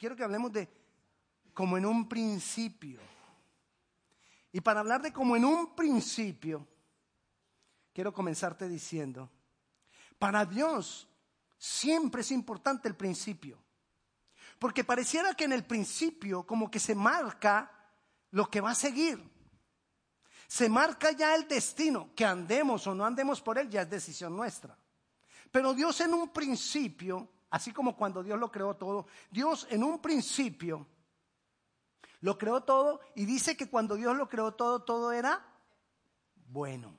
quiero que hablemos de como en un principio. Y para hablar de como en un principio, quiero comenzarte diciendo, para Dios siempre es importante el principio. Porque pareciera que en el principio como que se marca lo que va a seguir. Se marca ya el destino, que andemos o no andemos por él ya es decisión nuestra. Pero Dios en un principio, así como cuando Dios lo creó todo, Dios en un principio lo creó todo y dice que cuando Dios lo creó todo, todo era bueno.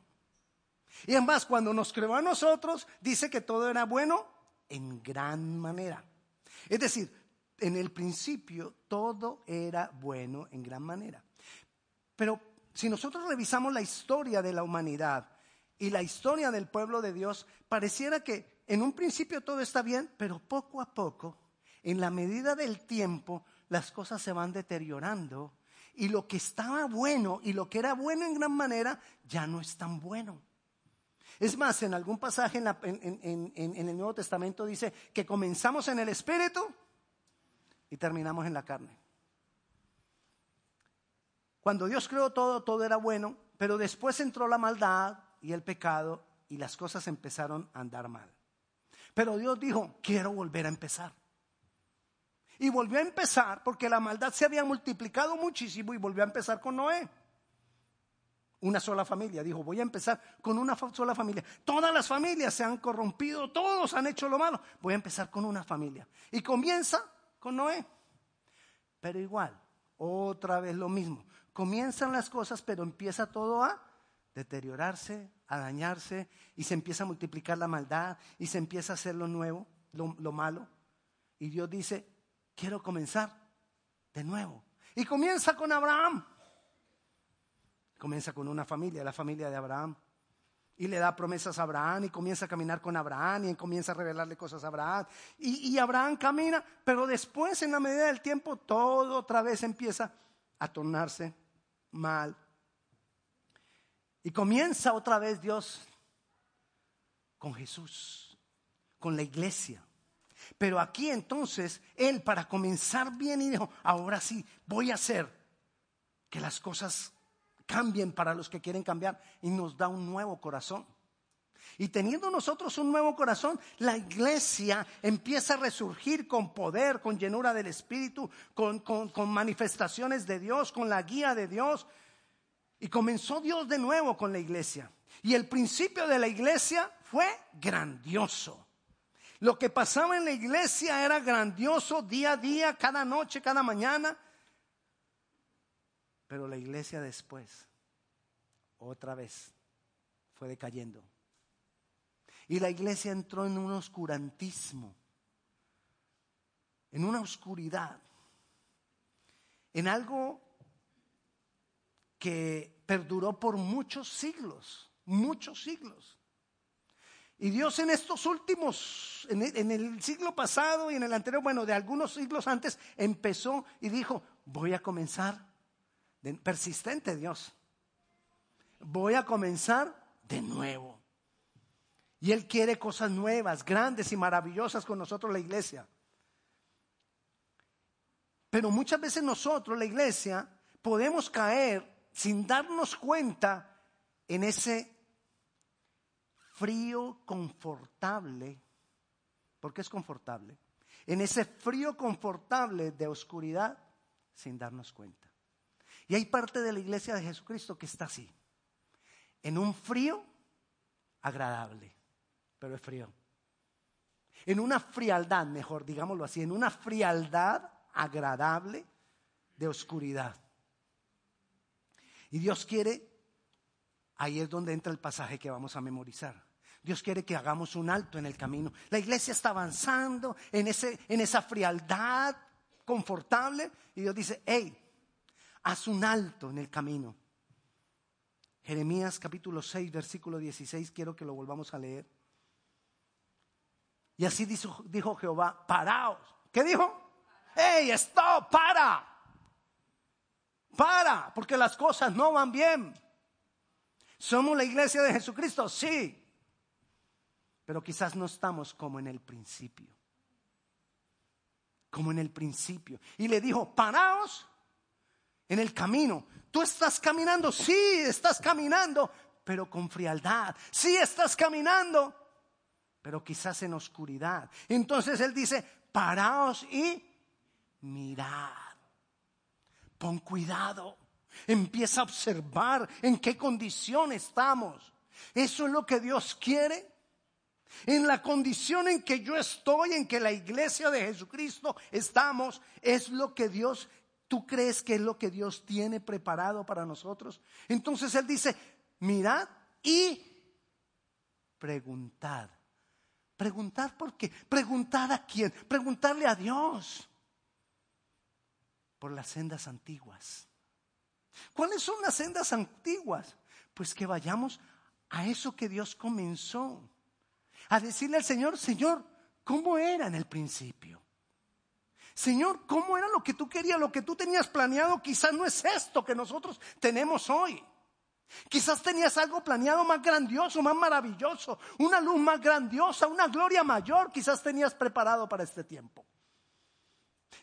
Y además, cuando nos creó a nosotros, dice que todo era bueno en gran manera. Es decir, en el principio todo era bueno en gran manera. Pero si nosotros revisamos la historia de la humanidad y la historia del pueblo de Dios, pareciera que en un principio todo está bien, pero poco a poco, en la medida del tiempo, las cosas se van deteriorando y lo que estaba bueno y lo que era bueno en gran manera ya no es tan bueno. Es más, en algún pasaje en, el Nuevo Testamento dice que comenzamos en el Espíritu y terminamos en la carne. Cuando Dios creó todo, todo era bueno, pero después entró la maldad y el pecado y las cosas empezaron a andar mal. Pero Dios dijo, quiero volver a empezar. Y volvió a empezar porque la maldad se había multiplicado muchísimo y volvió a empezar con Noé. Una sola familia. Dijo, voy a empezar con una sola familia. Todas las familias se han corrompido, todos han hecho lo malo. Voy a empezar con una familia. Y comienza con Noé. Pero igual, otra vez lo mismo. Comienzan las cosas, pero empieza todo a deteriorarse, a dañarse, y se empieza a multiplicar la maldad, y se empieza a hacer lo nuevo, lo, lo malo. Y Dios dice, quiero comenzar de nuevo. Y comienza con Abraham. Comienza con una familia, la familia de Abraham. Y le da promesas a Abraham y comienza a caminar con Abraham y comienza a revelarle cosas a Abraham. Y, Abraham camina, pero después en la medida del tiempo todo otra vez empieza a tornarse mal. Y comienza otra vez Dios con Jesús, con la iglesia. Pero aquí entonces Él para comenzar bien y dijo, ahora sí, voy a hacer que las cosas cambien para los que quieren cambiar y nos da un nuevo corazón. Y teniendo nosotros un nuevo corazón, la iglesia empieza a resurgir con poder, con llenura del Espíritu, con, con, manifestaciones de Dios, con la guía de Dios. Y comenzó Dios de nuevo con la iglesia. Y el principio de la iglesia fue grandioso. Lo que pasaba en la iglesia era grandioso día a día, cada noche, cada mañana. Pero la iglesia después, otra vez, fue decayendo. Y la iglesia entró en un oscurantismo, en una oscuridad, en algo que perduró por muchos siglos, muchos siglos. Y Dios en estos últimos, en el, siglo pasado y en el anterior, bueno, de algunos siglos antes, empezó y dijo, voy a comenzar, persistente Dios, voy a comenzar de nuevo. Y Él quiere cosas nuevas, grandes y maravillosas con nosotros la iglesia. Pero muchas veces nosotros, la iglesia, podemos caer sin darnos cuenta en ese frío confortable, porque es confortable, en ese frío confortable de oscuridad sin darnos cuenta. Y hay parte de la iglesia de Jesucristo que está así, en un frío agradable, pero es frío. En una frialdad, mejor digámoslo así, en una frialdad agradable de oscuridad. Y Dios quiere, ahí es donde entra el pasaje que vamos a memorizar. Dios quiere que hagamos un alto en el camino. La iglesia está avanzando en, ese, en esa frialdad confortable y Dios dice, hey, haz un alto en el camino. Jeremías capítulo 6, versículo 16, quiero que lo volvamos a leer. Y así dijo, Jehová, paraos. ¿Qué dijo? Hey, stop, para. Para, porque las cosas no van bien. ¿Somos la iglesia de Jesucristo? Sí pero quizás no estamos como en el principio. como en el principio. Y le dijo, paraos en el camino. Tú estás caminando, sí, estás caminando, pero con frialdad. Sí, estás caminando, pero quizás en oscuridad. Entonces él dice, paraos y mirad. Pon cuidado. Empieza a observar en qué condición estamos. Eso es lo que Dios quiere. En la condición en que yo estoy, en que la iglesia de Jesucristo estamos, es lo que Dios, tú crees que es lo que Dios tiene preparado para nosotros. Entonces Él dice, mirad y preguntad. Preguntad por qué. Preguntad a quién. Preguntarle a Dios por las sendas antiguas. ¿Cuáles son las sendas antiguas? Pues que vayamos a eso que Dios comenzó a decirle al Señor, Señor, ¿cómo era en el principio? Señor, ¿cómo era lo que tú querías, lo que tú tenías planeado? Quizás no es esto que nosotros tenemos hoy. Quizás tenías algo planeado más grandioso, más maravilloso, una luz más grandiosa, una gloria mayor, quizás tenías preparado para este tiempo.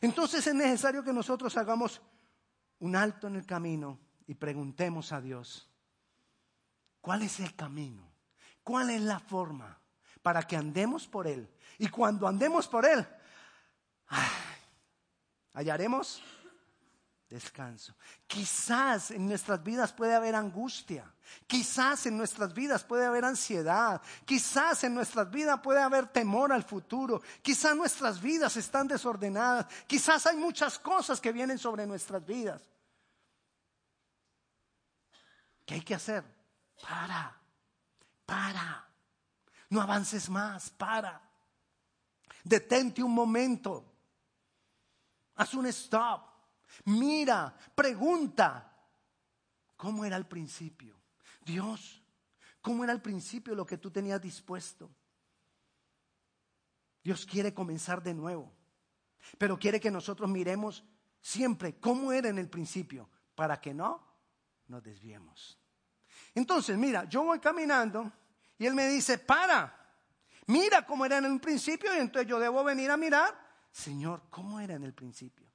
Entonces es necesario que nosotros hagamos un alto en el camino y preguntemos a Dios, ¿cuál es el camino? ¿Cuál es la forma? para que andemos por Él. Y cuando andemos por Él, hallaremos descanso. Quizás en nuestras vidas puede haber angustia, quizás en nuestras vidas puede haber ansiedad, quizás en nuestras vidas puede haber temor al futuro, quizás nuestras vidas están desordenadas, quizás hay muchas cosas que vienen sobre nuestras vidas. ¿Qué hay que hacer? Para, para. No avances más, para. Detente un momento. Haz un stop. Mira, pregunta. ¿Cómo era al principio? Dios, ¿cómo era al principio lo que tú tenías dispuesto? Dios quiere comenzar de nuevo, pero quiere que nosotros miremos siempre cómo era en el principio, para que no nos desviemos. Entonces, mira, yo voy caminando y él me dice, para, mira cómo era en el principio y entonces yo debo venir a mirar, Señor, ¿cómo era en el principio?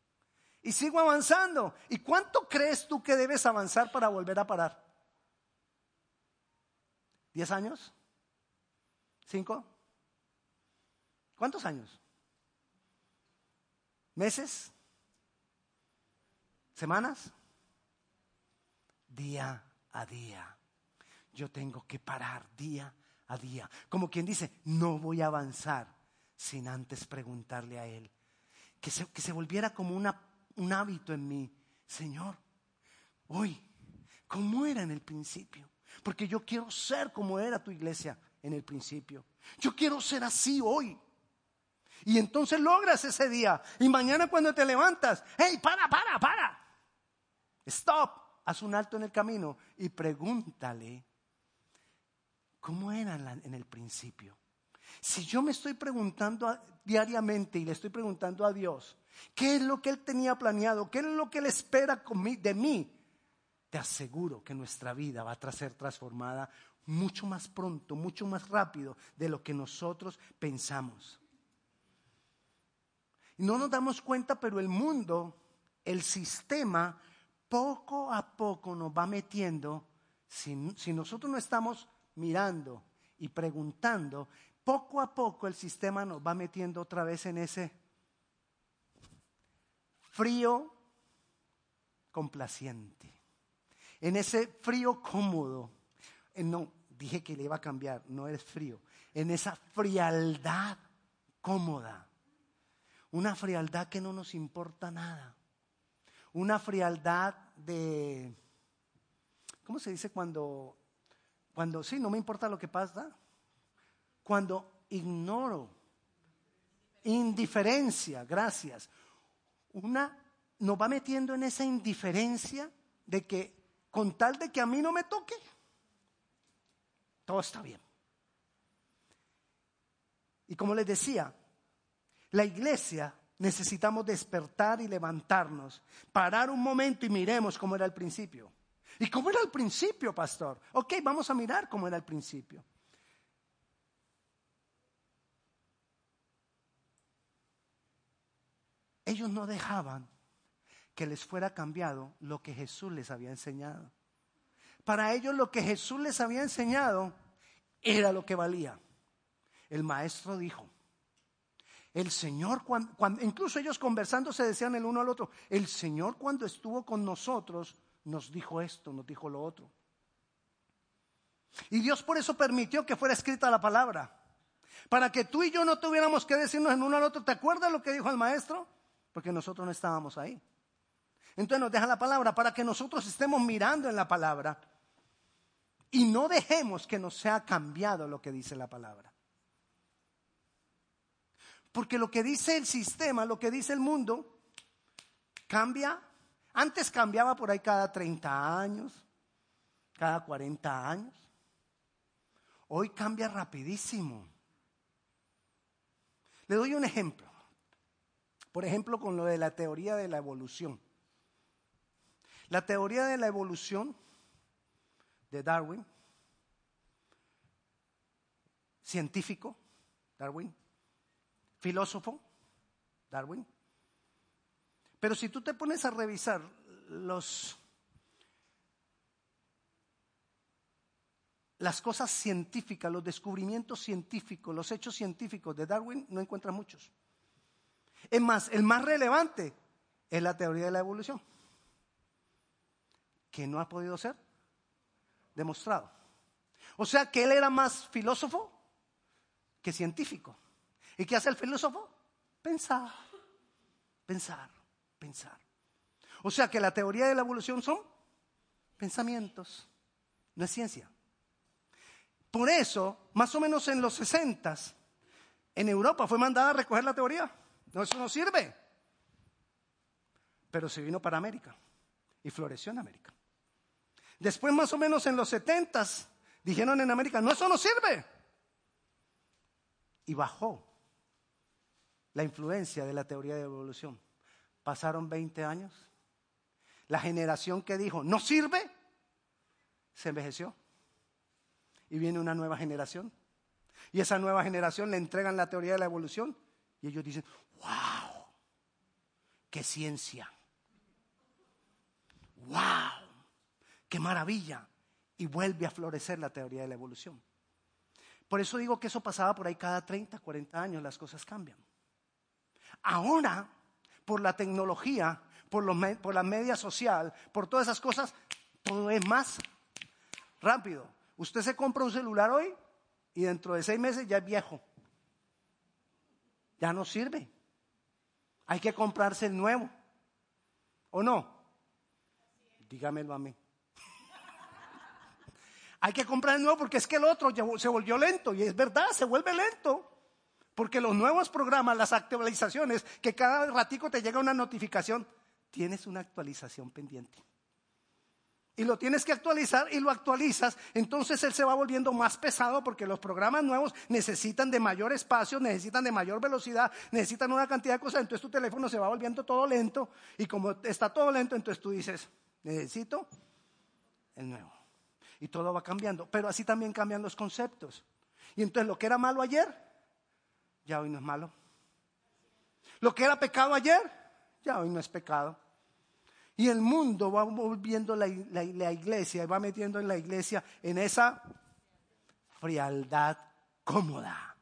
Y sigo avanzando. ¿Y cuánto crees tú que debes avanzar para volver a parar? ¿Diez años? ¿Cinco? ¿Cuántos años? ¿Meses? ¿Semanas? Día a día yo tengo que parar día a día. Como quien dice, no voy a avanzar sin antes preguntarle a Él. Que se, que se volviera como una, un hábito en mí. Señor, hoy, ¿cómo era en el principio? Porque yo quiero ser como era tu iglesia en el principio. Yo quiero ser así hoy. Y entonces logras ese día. Y mañana cuando te levantas, hey, para, para, para. Stop. Haz un alto en el camino y pregúntale ¿Cómo era en el principio? Si yo me estoy preguntando diariamente y le estoy preguntando a Dios, ¿qué es lo que Él tenía planeado? ¿Qué es lo que Él espera de mí? Te aseguro que nuestra vida va a ser transformada mucho más pronto, mucho más rápido de lo que nosotros pensamos. No nos damos cuenta, pero el mundo, el sistema, poco a poco nos va metiendo, si, si nosotros no estamos mirando y preguntando, poco a poco el sistema nos va metiendo otra vez en ese frío complaciente, en ese frío cómodo. Eh, no, dije que le iba a cambiar, no es frío, en esa frialdad cómoda, una frialdad que no nos importa nada, una frialdad de, ¿cómo se dice cuando cuando sí, no me importa lo que pasa. Cuando ignoro. Indiferencia, gracias. Una nos va metiendo en esa indiferencia de que con tal de que a mí no me toque, todo está bien. Y como les decía, la iglesia necesitamos despertar y levantarnos, parar un momento y miremos cómo era el principio. ¿Y cómo era al principio, pastor? Ok, vamos a mirar cómo era al principio. Ellos no dejaban que les fuera cambiado lo que Jesús les había enseñado. Para ellos lo que Jesús les había enseñado era lo que valía. El maestro dijo, el Señor, cuando, incluso ellos conversando se decían el uno al otro, el Señor cuando estuvo con nosotros nos dijo esto, nos dijo lo otro. Y Dios por eso permitió que fuera escrita la palabra. Para que tú y yo no tuviéramos que decirnos en uno al otro, ¿te acuerdas lo que dijo el maestro? Porque nosotros no estábamos ahí. Entonces nos deja la palabra para que nosotros estemos mirando en la palabra y no dejemos que nos sea cambiado lo que dice la palabra. Porque lo que dice el sistema, lo que dice el mundo, cambia. Antes cambiaba por ahí cada 30 años, cada 40 años. Hoy cambia rapidísimo. Le doy un ejemplo. Por ejemplo, con lo de la teoría de la evolución. La teoría de la evolución de Darwin, científico, Darwin, filósofo, Darwin. Pero si tú te pones a revisar los, las cosas científicas, los descubrimientos científicos, los hechos científicos de Darwin, no encuentras muchos. Es más, el más relevante es la teoría de la evolución, que no ha podido ser demostrado. O sea que él era más filósofo que científico. ¿Y qué hace el filósofo? Pensar, pensar, pensar. O sea que la teoría de la evolución son pensamientos, no es ciencia. Por eso, más o menos en los 60, en Europa fue mandada a recoger la teoría. No, eso no sirve. Pero se vino para América y floreció en América. Después, más o menos en los 70, dijeron en América, no, eso no sirve. Y bajó la influencia de la teoría de evolución. Pasaron 20 años. La generación que dijo, no sirve, se envejeció. Y viene una nueva generación. Y esa nueva generación le entregan la teoría de la evolución. Y ellos dicen, qué ciencia. Wow, qué maravilla. Y vuelve a florecer la teoría de la evolución. Por eso digo que eso pasaba por ahí cada 30, 40 años, las cosas cambian. Ahora, por la tecnología, por, la media social, por todas esas cosas, todo es más rápido. Usted se compra un celular hoy y dentro de seis meses ya es viejo. Ya no sirve. Hay que comprarse el nuevo. ¿O no? Dígamelo a mí. Hay que comprar el nuevo porque es que el otro se volvió lento. Y es verdad, se vuelve lento. Porque los nuevos programas, las actualizaciones, que cada ratico te llega una notificación, tienes una actualización pendiente. Y lo tienes que actualizar y lo actualizas, entonces él se va volviendo más pesado porque los programas nuevos necesitan de mayor espacio, necesitan de mayor velocidad, necesitan una cantidad de cosas, entonces tu teléfono se va volviendo todo lento y como está todo lento, entonces tú dices, necesito el nuevo. Y todo va cambiando, pero así también cambian los conceptos. Y entonces lo que era malo ayer, ya hoy no es malo. Lo que era pecado ayer, ya hoy no es pecado. Y el mundo va volviendo la, la, iglesia, va metiendo en la iglesia en esa frialdad cómoda,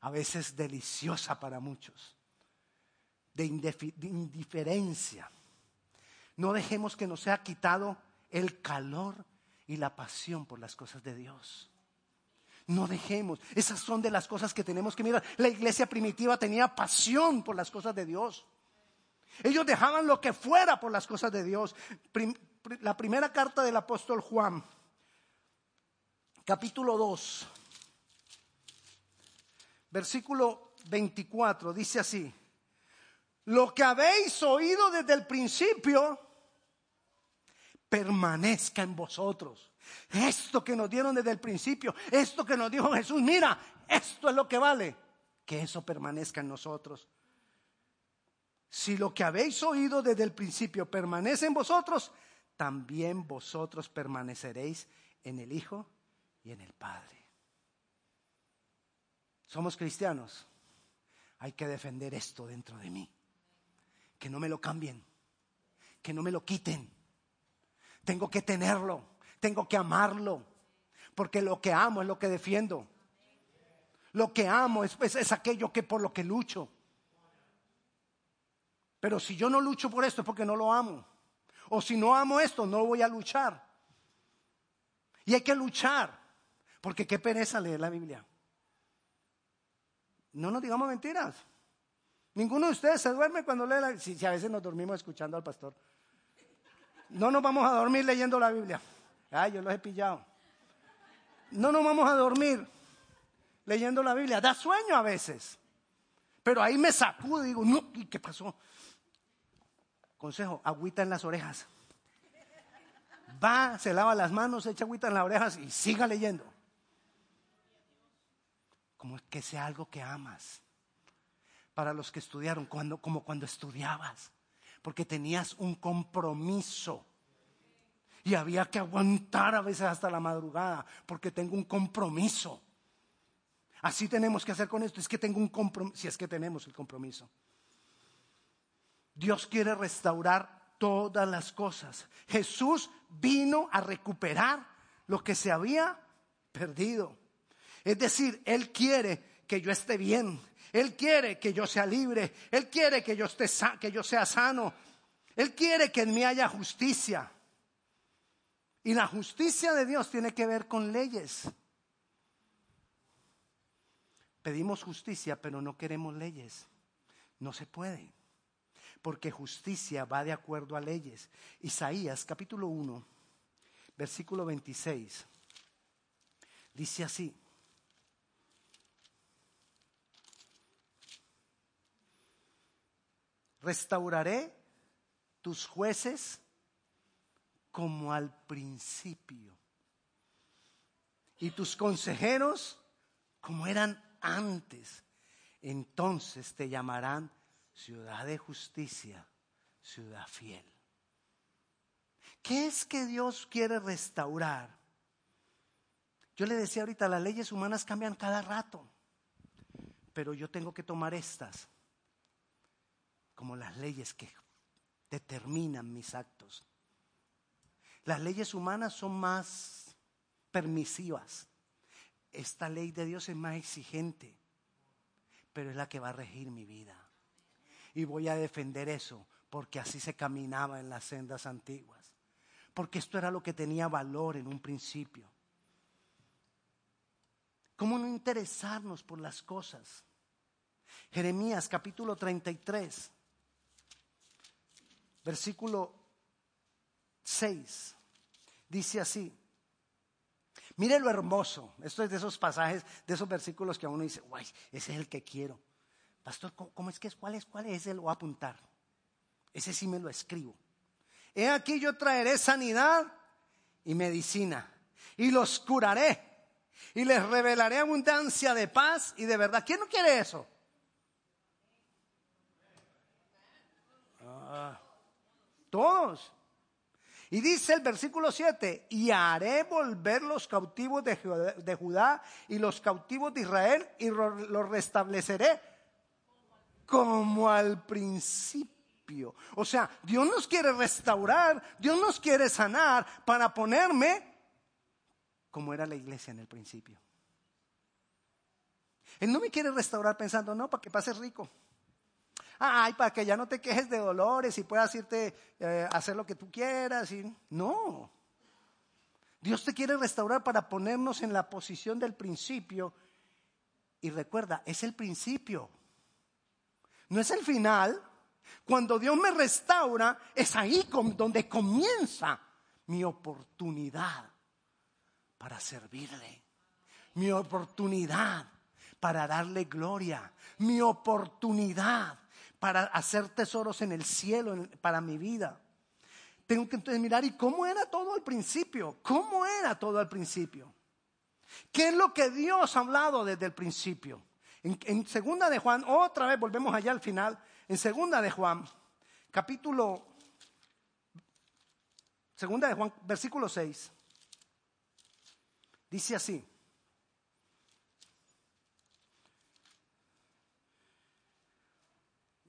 a veces deliciosa para muchos, de, de indiferencia. No dejemos que nos sea quitado el calor y la pasión por las cosas de Dios. No dejemos. Esas son de las cosas que tenemos que mirar. La iglesia primitiva tenía pasión por las cosas de Dios. Ellos dejaban lo que fuera por las cosas de Dios. La primera carta del apóstol Juan, capítulo 2, versículo 24, dice así. Lo que habéis oído desde el principio, permanezca en vosotros. Esto que nos dieron desde el principio, esto que nos dijo Jesús, mira, esto es lo que vale, que eso permanezca en nosotros. Si lo que habéis oído desde el principio permanece en vosotros, también vosotros permaneceréis en el Hijo y en el Padre. Somos cristianos. Hay que defender esto dentro de mí. que no me lo cambien, que no me lo quiten. Tengo que tenerlo, tengo que amarlo, porque lo que amo es lo que defiendo. Lo que amo es, es, aquello que por lo que lucho. Pero si yo no lucho por esto es porque no lo amo. O si no amo esto, no voy a luchar. Y hay que luchar, porque qué pereza leer la Biblia. No nos digamos mentiras. Ninguno de ustedes se duerme cuando lee la Biblia. Si, a veces nos dormimos escuchando al pastor. No nos vamos a dormir leyendo la Biblia. Ay, yo los he pillado. No nos vamos a dormir leyendo la Biblia. Da sueño a veces. Pero ahí me sacudo y digo, no, ¿qué pasó? Consejo, agüita en las orejas. Va, se lava las manos, echa agüita en las orejas y siga leyendo. Como que sea algo que amas. Para los que estudiaron, cuando, como cuando estudiabas, porque tenías un compromiso. Y había que aguantar a veces hasta la madrugada, porque tengo un compromiso. Así tenemos que hacer con esto. Es que tengo un compromiso, si es que tenemos el compromiso. Dios quiere restaurar todas las cosas. Jesús vino a recuperar lo que se había perdido. Es decir, Él quiere que yo esté bien. Él quiere que yo sea libre. Él quiere que yo, esté que yo sea sano. Él quiere que en mí haya justicia. Y la justicia de Dios tiene que ver con leyes. Pedimos justicia, pero no queremos leyes. No se puede. Porque justicia va de acuerdo a leyes. Isaías capítulo 1, versículo 26. Dice así. Restauraré tus jueces como al principio y tus consejeros como eran antes. Entonces te llamarán ciudad de justicia, ciudad fiel. ¿Qué es que Dios quiere restaurar? Yo le decía ahorita, las leyes humanas cambian cada rato, pero yo tengo que tomar estas como las leyes que determinan mis actos. Las leyes humanas son más permisivas. Esta ley de Dios es más exigente, pero es la que va a regir mi vida. Y voy a defender eso, porque así se caminaba en las sendas antiguas. Porque esto era lo que tenía valor en un principio. ¿Cómo no interesarnos por las cosas? Jeremías capítulo 33, versículo 6, dice así. Mire lo hermoso. Esto es de esos pasajes, de esos versículos que a uno dice, guay, ese es el que quiero. Pastor, ¿cómo, es que es? ¿Cuál es? ¿Cuál es? Ese lo voy a apuntar. Ese sí me lo escribo. He aquí yo traeré sanidad y medicina y los curaré y les revelaré abundancia de paz y de verdad. ¿Quién no quiere eso? Ah, todos. Y dice el versículo 7, y haré volver los cautivos de Judá, y los cautivos de Israel y los restableceré como al principio. O sea, Dios nos quiere restaurar, Dios nos quiere sanar para ponerme como era la iglesia en el principio. Él no me quiere restaurar pensando, no, para que pases rico ay, para que ya no te quejes de dolores y puedas irte a eh, hacer lo que tú quieras. Y... No. Dios te quiere restaurar para ponernos en la posición del principio. Y recuerda, es el principio. No es el final. Cuando Dios me restaura, es ahí donde comienza mi oportunidad para servirle. Mi oportunidad para darle gloria. Mi oportunidad para hacer tesoros en el cielo para mi vida. Tengo que entonces mirar, ¿y cómo era todo al principio? ¿Cómo era todo al principio? ¿Qué es lo que Dios ha hablado desde el principio? En, segunda de Juan, otra vez volvemos allá al final, en segunda de Juan, capítulo, segunda de Juan, versículo 6, dice así,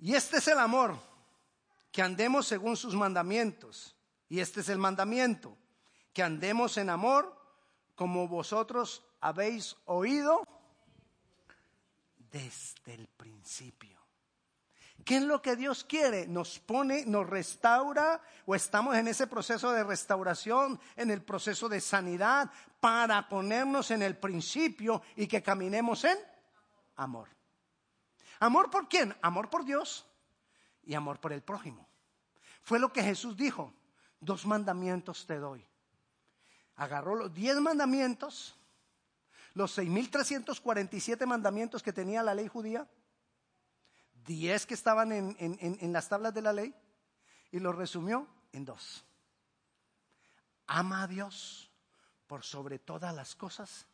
Y este es el amor, que andemos según sus mandamientos. Y este es el mandamiento, que andemos en amor como vosotros habéis oído desde el principio. ¿Qué es lo que Dios quiere? Nos pone, nos restaura o estamos en ese proceso de restauración, en el proceso de sanidad, para ponernos en el principio y que caminemos en amor. ¿Amor por quién? Amor por Dios y amor por el prójimo. Fue lo que Jesús dijo. Dos mandamientos te doy. Agarró los diez mandamientos, los seis mil trescientos cuarenta y siete mandamientos que tenía la ley judía, diez que estaban en, en las tablas de la ley, y los resumió en dos. Ama a Dios por sobre todas las cosas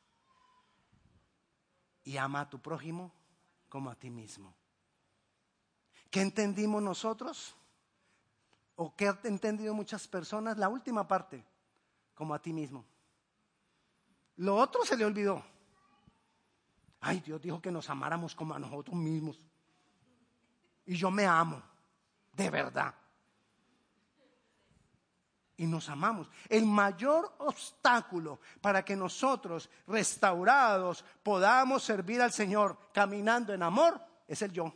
y ama a tu prójimo como a ti mismo. ¿Qué entendimos nosotros? ¿O qué han entendido muchas personas? La última parte, como a ti mismo. Lo otro se le olvidó. Ay, Dios dijo que nos amáramos como a nosotros mismos. Y yo me amo, de verdad. Y nos amamos. El mayor obstáculo para que nosotros, restaurados, podamos servir al Señor caminando en amor es el yo.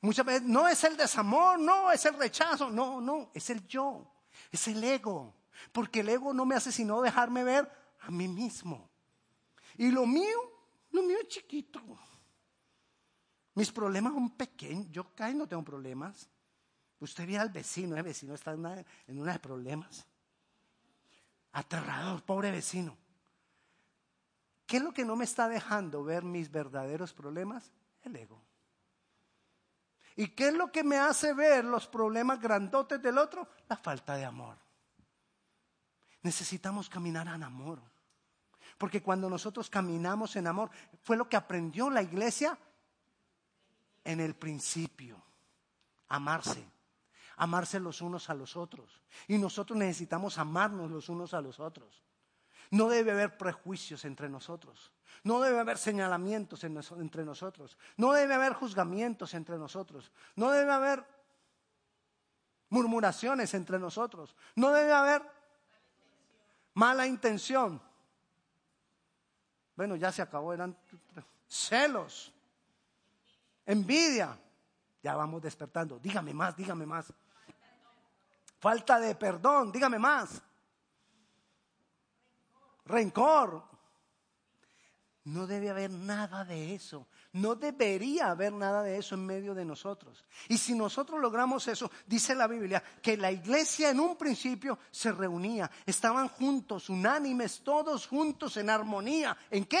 Muchas veces no es el desamor, no es el rechazo, no, no, es el yo, es el ego. Porque el ego no me hace sino dejarme ver a mí mismo. Y lo mío, lo mío es chiquito. Mis problemas son pequeños. Yo casi no tengo problemas. Usted ve al vecino, el vecino está en una, en de problemas. Aterrador, pobre vecino. ¿Qué es lo que no me está dejando ver mis verdaderos problemas? El ego. ¿Y qué es lo que me hace ver los problemas grandotes del otro? La falta de amor. Necesitamos caminar en amor. Porque cuando nosotros caminamos en amor, fue lo que aprendió la iglesia en el principio. Amarse. Amarse los unos a los otros. Y nosotros necesitamos amarnos los unos a los otros. No debe haber prejuicios entre nosotros. No debe haber señalamientos entre nosotros. No debe haber juzgamientos entre nosotros. No debe haber murmuraciones entre nosotros. No debe haber mala intención. Bueno, ya se acabó, eran celos, envidia. Ya vamos despertando. Dígame más, dígame más. Falta de perdón, dígame más. Rencor, no debe haber nada de eso. No debería haber nada de eso en medio de nosotros. Y si nosotros logramos eso, dice la Biblia, que la iglesia en un principio se reunía, estaban juntos, unánimes, todos juntos en armonía. ¿En qué?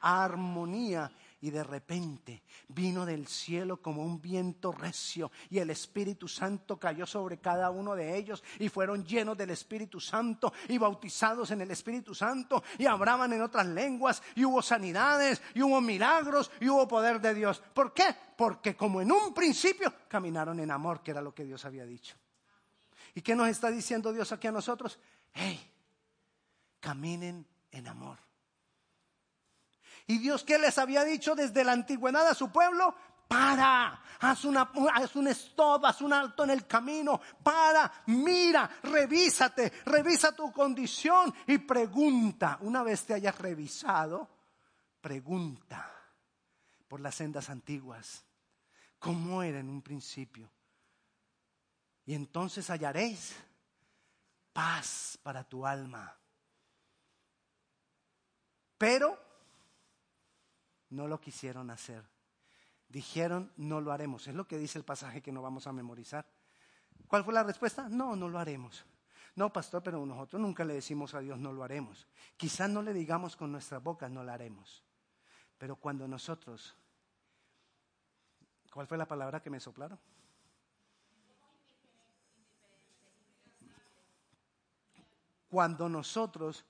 Armonía y de repente vino del cielo como un viento recio y el Espíritu Santo cayó sobre cada uno de ellos y fueron llenos del Espíritu Santo y bautizados en el Espíritu Santo y hablaban en otras lenguas y hubo sanidades y hubo milagros y hubo poder de Dios. ¿Por qué? Porque como en un principio caminaron en amor, que era lo que Dios había dicho. ¿Y qué nos está diciendo Dios aquí a nosotros? Hey, caminen en amor. Y Dios que les había dicho desde la antigüedad a su pueblo, para, haz, una, un stop, haz un alto en el camino, para, mira, revísate, revisa tu condición y pregunta, una vez te hayas revisado, pregunta por las sendas antiguas, cómo era en un principio. Y entonces hallaréis paz para tu alma. Pero no lo quisieron hacer. Dijeron, no lo haremos. Es lo que dice el pasaje que no vamos a memorizar. ¿Cuál fue la respuesta? No, no lo haremos. No, pastor, pero nosotros nunca le decimos a Dios, no lo haremos. Quizás no le digamos con nuestras bocas, no lo haremos. Pero cuando nosotros, ¿cuál fue la palabra que me soplaron? Cuando nosotros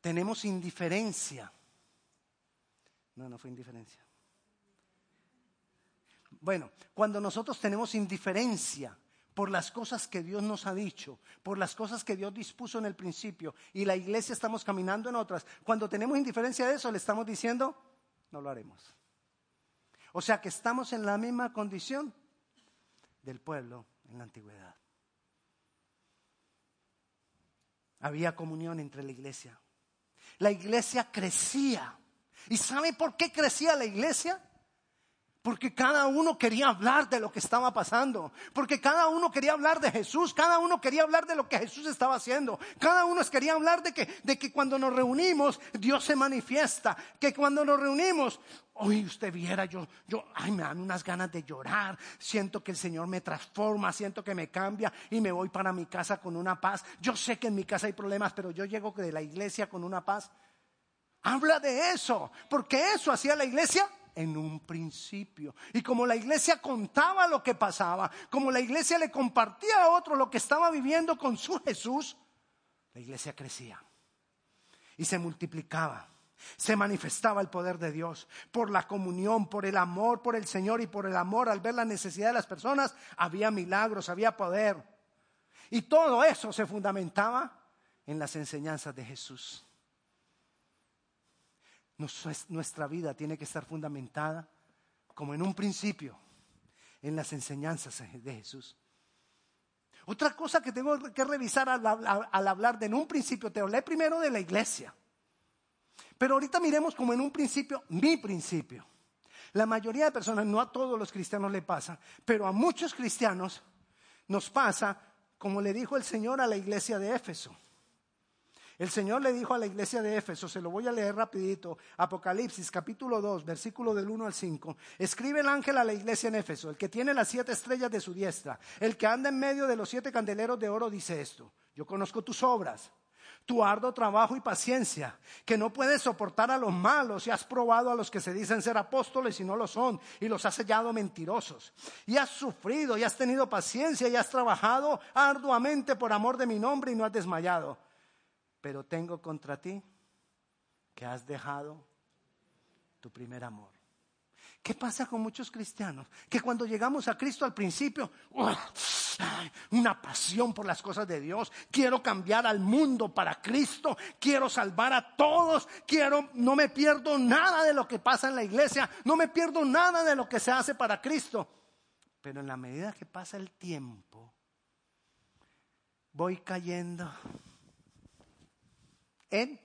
tenemos indiferencia no, no fue indiferencia. Bueno, cuando nosotros tenemos indiferencia por las cosas que Dios nos ha dicho, por las cosas que Dios dispuso en el principio, y la iglesia estamos caminando en otras, cuando tenemos indiferencia de eso, le estamos diciendo, no lo haremos. O sea que estamos en la misma condición del pueblo en la antigüedad. Había comunión entre la iglesia. La iglesia crecía. ¿Y sabe por qué crecía la iglesia? Porque cada uno quería hablar de lo que estaba pasando. Porque cada uno quería hablar de Jesús. Cada uno quería hablar de lo que Jesús estaba haciendo. Cada uno quería hablar de que, de que cuando nos reunimos, Dios se manifiesta. Que cuando nos reunimos, hoy usted viera, yo, yo, ay, me dan unas ganas de llorar. Siento que el Señor me transforma, siento que me cambia y me voy para mi casa con una paz. Yo sé que en mi casa hay problemas, pero yo llego de la iglesia con una paz. Habla de eso, porque eso hacía la iglesia en un principio. Y como la iglesia contaba lo que pasaba, como la iglesia le compartía a otro lo que estaba viviendo con su Jesús, la iglesia crecía y se multiplicaba. Se manifestaba el poder de Dios por la comunión, por el amor por el Señor y por el amor al ver la necesidad de las personas. Había milagros, había poder. Y todo eso se fundamentaba en las enseñanzas de Jesús nuestra vida tiene que estar fundamentada, como en un principio, en las enseñanzas de Jesús. Otra cosa que tengo que revisar al, hablar de en un principio, te hablé primero de la iglesia. Pero ahorita miremos como en un principio, mi principio. La mayoría de personas, no a todos los cristianos le pasa, pero a muchos cristianos nos pasa, como le dijo el Señor a la iglesia de Éfeso. El Señor le dijo a la iglesia de Éfeso, se lo voy a leer rapidito, Apocalipsis capítulo 2, versículo del 1 al 5. Escribe el ángel a la iglesia en Éfeso, el que tiene las siete estrellas de su diestra, el que anda en medio de los siete candeleros de oro, dice esto. Yo conozco tus obras, tu arduo trabajo y paciencia, que no puedes soportar a los malos y has probado a los que se dicen ser apóstoles y no lo son, y los has hallado mentirosos. Y has sufrido y has tenido paciencia y has trabajado arduamente por amor de mi nombre y no has desmayado pero tengo contra ti que has dejado tu primer amor. ¿Qué pasa con muchos cristianos? Que cuando llegamos a Cristo al principio, una pasión por las cosas de Dios, quiero cambiar al mundo para Cristo, quiero salvar a todos, quiero, no me pierdo nada de lo que pasa en la iglesia, no me pierdo nada de lo que se hace para Cristo. Pero en la medida que pasa el tiempo, voy cayendo en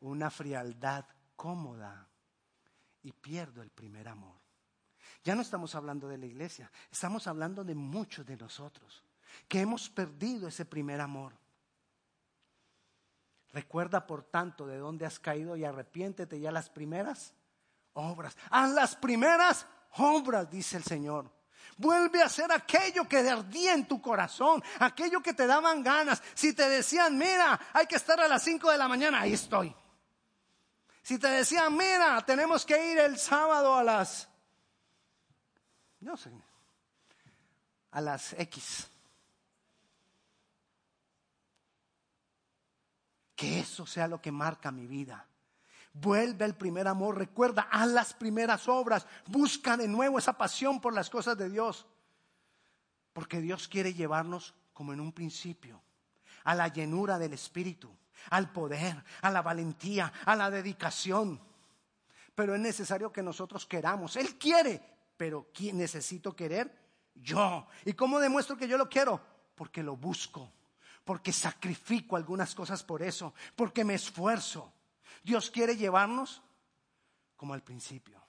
una frialdad cómoda y pierdo el primer amor. Ya no estamos hablando de la iglesia, estamos hablando de muchos de nosotros que hemos perdido ese primer amor. Recuerda, por tanto, de dónde has caído y arrepiéntete ya las primeras obras. Haz las primeras obras, dice el Señor. Vuelve a hacer aquello que ardía en tu corazón, aquello que te daban ganas. Si te decían, mira, hay que estar a las 5 de la mañana, ahí estoy. Si te decían, mira, tenemos que ir el sábado a las, no sé, a las X. Que eso sea lo que marca mi vida. Vuelve al primer amor, recuerda, haz las primeras obras, busca de nuevo esa pasión por las cosas de Dios. Porque Dios quiere llevarnos como en un principio, a la llenura del Espíritu, al poder, a la valentía, a la dedicación. Pero es necesario que nosotros queramos. Él quiere, pero ¿quién necesito querer? Yo. ¿Y cómo demuestro que yo lo quiero? Porque lo busco, porque sacrifico algunas cosas por eso, porque me esfuerzo. Dios quiere llevarnos como al principio.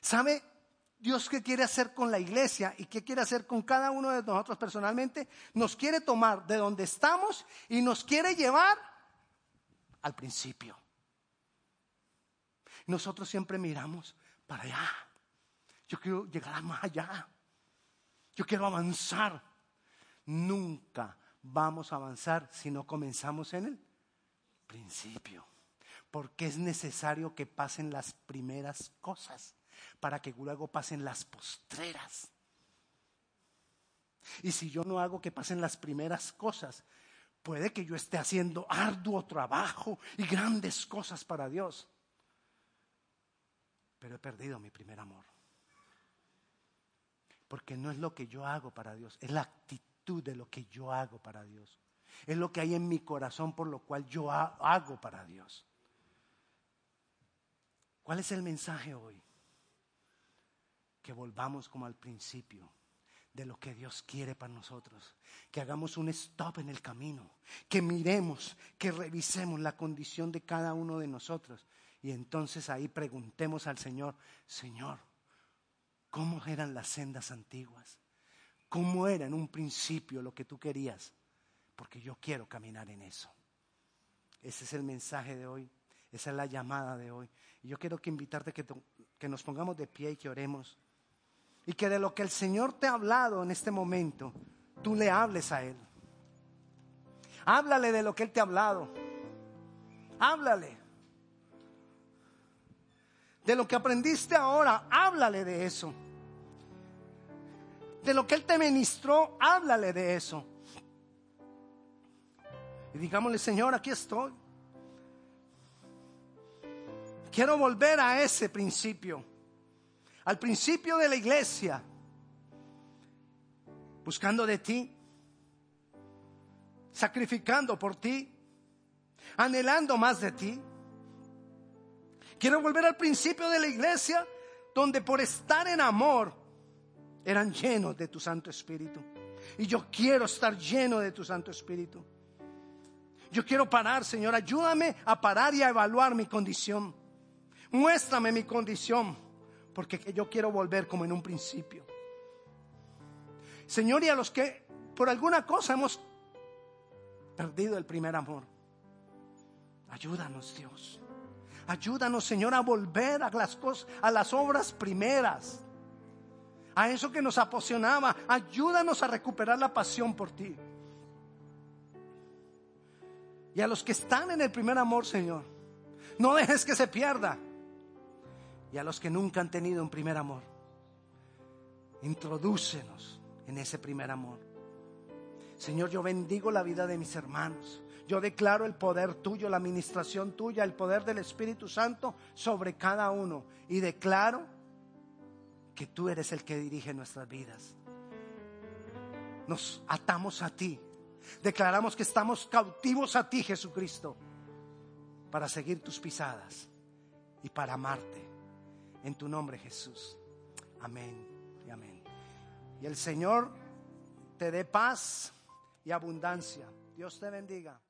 ¿Sabe Dios qué quiere hacer con la iglesia y qué quiere hacer con cada uno de nosotros personalmente? Nos quiere tomar de donde estamos y nos quiere llevar al principio. Nosotros siempre miramos para allá. Yo quiero llegar más allá. Yo quiero avanzar. Nunca vamos a avanzar si no comenzamos en él principio. Porque es necesario que pasen las primeras cosas para que luego pasen las postreras. Y si yo no hago que pasen las primeras cosas, puede que yo esté haciendo arduo trabajo y grandes cosas para Dios. Pero he perdido mi primer amor. Porque no es lo que yo hago para Dios, es la actitud de lo que yo hago para Dios. Es lo que hay en mi corazón por lo cual yo hago para Dios. ¿Cuál es el mensaje hoy? que volvamos como al principio de lo que Dios quiere para nosotros. Que hagamos un stop en el camino, que miremos, que revisemos la condición de cada uno de nosotros. Y entonces ahí preguntemos al Señor, Señor, ¿cómo eran las sendas antiguas? ¿Cómo era en un principio lo que tú querías? Porque yo quiero caminar en eso. Ese es el mensaje de hoy, esa es la llamada de hoy. Y yo quiero que invitarte que, que nos pongamos de pie y que oremos. Y que de lo que el Señor te ha hablado en este momento, tú le hables a Él. Háblale de lo que Él te ha hablado. Háblale. De lo que aprendiste ahora, háblale de eso. De lo que Él te ministró, háblale de eso. Y digámosle, Señor, aquí estoy. Quiero volver a ese principio al principio de la iglesia, buscando de ti, sacrificando por ti, anhelando más de ti. Quiero volver al principio de la iglesia, donde por estar en amor eran llenos de tu Santo Espíritu. Y yo quiero estar lleno de tu Santo Espíritu. Yo quiero parar, Señor. Ayúdame a parar y a evaluar mi condición. Muéstrame mi condición porque yo quiero volver como en un principio. Señor, y a los que por alguna cosa hemos perdido el primer amor, ayúdanos Dios. Ayúdanos, Señor, a volver a las cosas, a las obras primeras, a eso que nos apasionaba. Ayúdanos a recuperar la pasión por ti. Y a los que están en el primer amor, Señor, no dejes que se pierda y a los que nunca han tenido un primer amor. Introdúcenos en ese primer amor. Señor, yo bendigo la vida de mis hermanos. Yo declaro el poder tuyo, la administración tuya, el poder del Espíritu Santo sobre cada uno. Y declaro que tú eres el que dirige nuestras vidas. Nos atamos a ti. Declaramos que estamos cautivos a ti, Jesucristo, para seguir tus pisadas y para amarte en tu nombre, Jesús. Amén y amén. Y el Señor te dé paz y abundancia. Dios te bendiga.